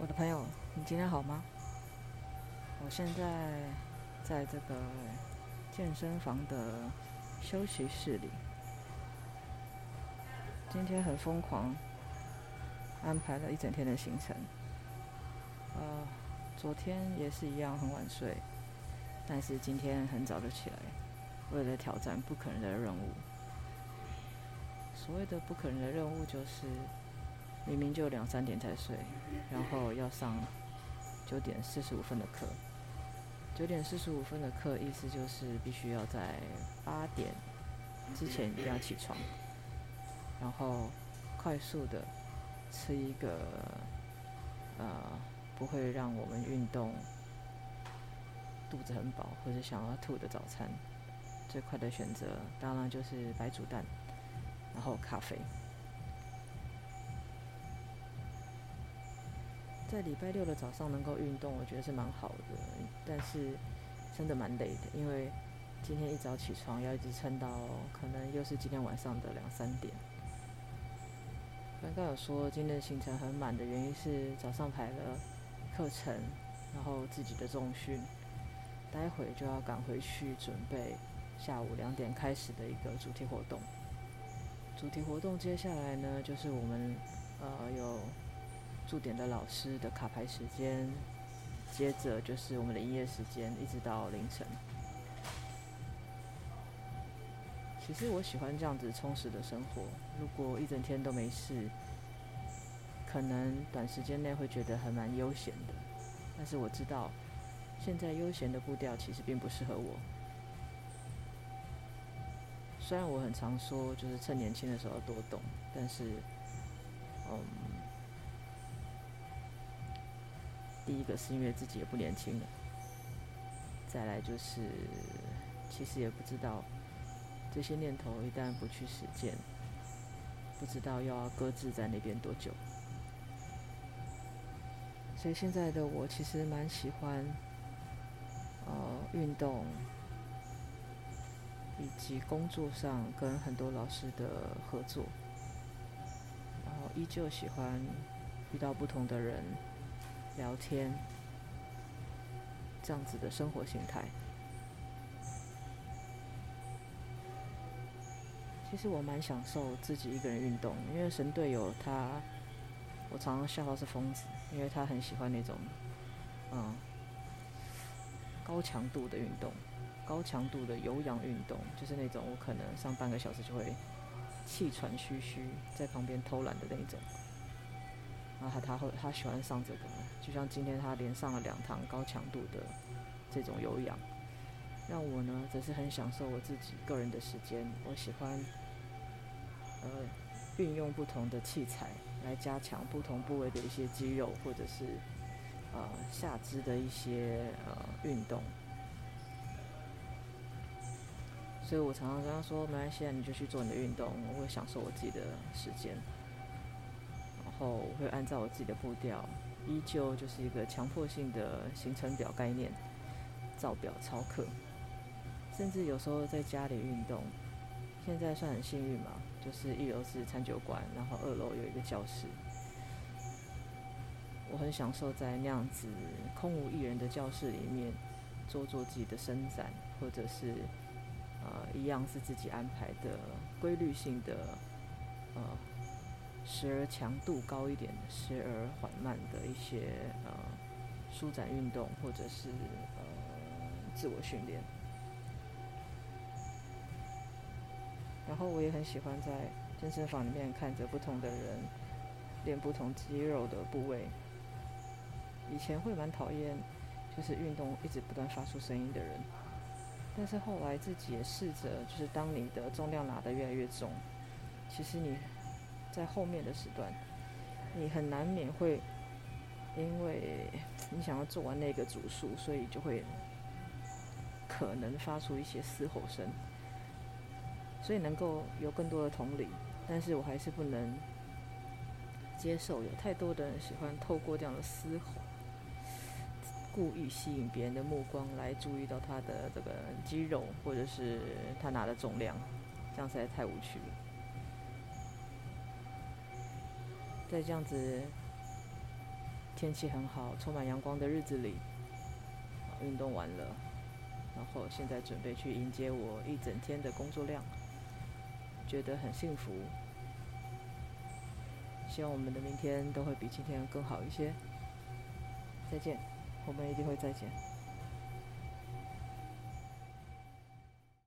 我的朋友，你今天好吗？我现在在这个健身房的休息室里，今天很疯狂，安排了一整天的行程。呃，昨天也是一样很晚睡，但是今天很早就起来，为了挑战不可能的任务。所谓的不可能的任务就是。明明就两三点才睡，然后要上九点四十五分的课。九点四十五分的课，意思就是必须要在八点之前一定要起床，然后快速的吃一个呃不会让我们运动肚子很饱或者想要吐的早餐。最快的选择当然就是白煮蛋，然后咖啡。在礼拜六的早上能够运动，我觉得是蛮好的，但是真的蛮累的，因为今天一早起床要一直撑到可能又是今天晚上的两三点。刚刚有说今天的行程很满的原因是早上排了课程，然后自己的重训，待会就要赶回去准备下午两点开始的一个主题活动。主题活动接下来呢，就是我们呃有。驻点的老师的卡牌时间，接着就是我们的营业时间，一直到凌晨。其实我喜欢这样子充实的生活。如果一整天都没事，可能短时间内会觉得还蛮悠闲的。但是我知道，现在悠闲的步调其实并不适合我。虽然我很常说，就是趁年轻的时候多动，但是，嗯。第一个是因为自己也不年轻了，再来就是其实也不知道这些念头一旦不去实践，不知道要搁置在那边多久。所以现在的我其实蛮喜欢呃运动，以及工作上跟很多老师的合作，然后依旧喜欢遇到不同的人。聊天，这样子的生活形态。其实我蛮享受自己一个人运动，因为神队友他，我常常笑他是疯子，因为他很喜欢那种，嗯，高强度的运动，高强度的有氧运动，就是那种我可能上半个小时就会气喘吁吁，在旁边偷懒的那种。然后他他会他喜欢上这个，就像今天他连上了两堂高强度的这种有氧，让我呢则是很享受我自己个人的时间。我喜欢呃运用不同的器材来加强不同部位的一些肌肉，或者是呃下肢的一些呃运动。所以我常常跟他说：“没关系，你就去做你的运动，我会享受我自己的时间。”后我会按照我自己的步调，依旧就是一个强迫性的行程表概念，照表操课，甚至有时候在家里运动。现在算很幸运嘛，就是一楼是餐酒馆，然后二楼有一个教室。我很享受在那样子空无一人的教室里面做做自己的伸展，或者是呃一样是自己安排的规律性的呃。时而强度高一点，时而缓慢的一些呃舒展运动，或者是呃自我训练。然后我也很喜欢在健身房里面看着不同的人练不同肌肉的部位。以前会蛮讨厌，就是运动一直不断发出声音的人。但是后来自己也试着，就是当你的重量拿得越来越重，其实你。在后面的时段，你很难免会因为你想要做完那个组数，所以就会可能发出一些嘶吼声。所以能够有更多的同理，但是我还是不能接受有太多的人喜欢透过这样的嘶吼，故意吸引别人的目光来注意到他的这个肌肉，或者是他拿的重量，这样实在太无趣了。在这样子天气很好、充满阳光的日子里，运动完了，然后现在准备去迎接我一整天的工作量，觉得很幸福。希望我们的明天都会比今天更好一些。再见，我们一定会再见。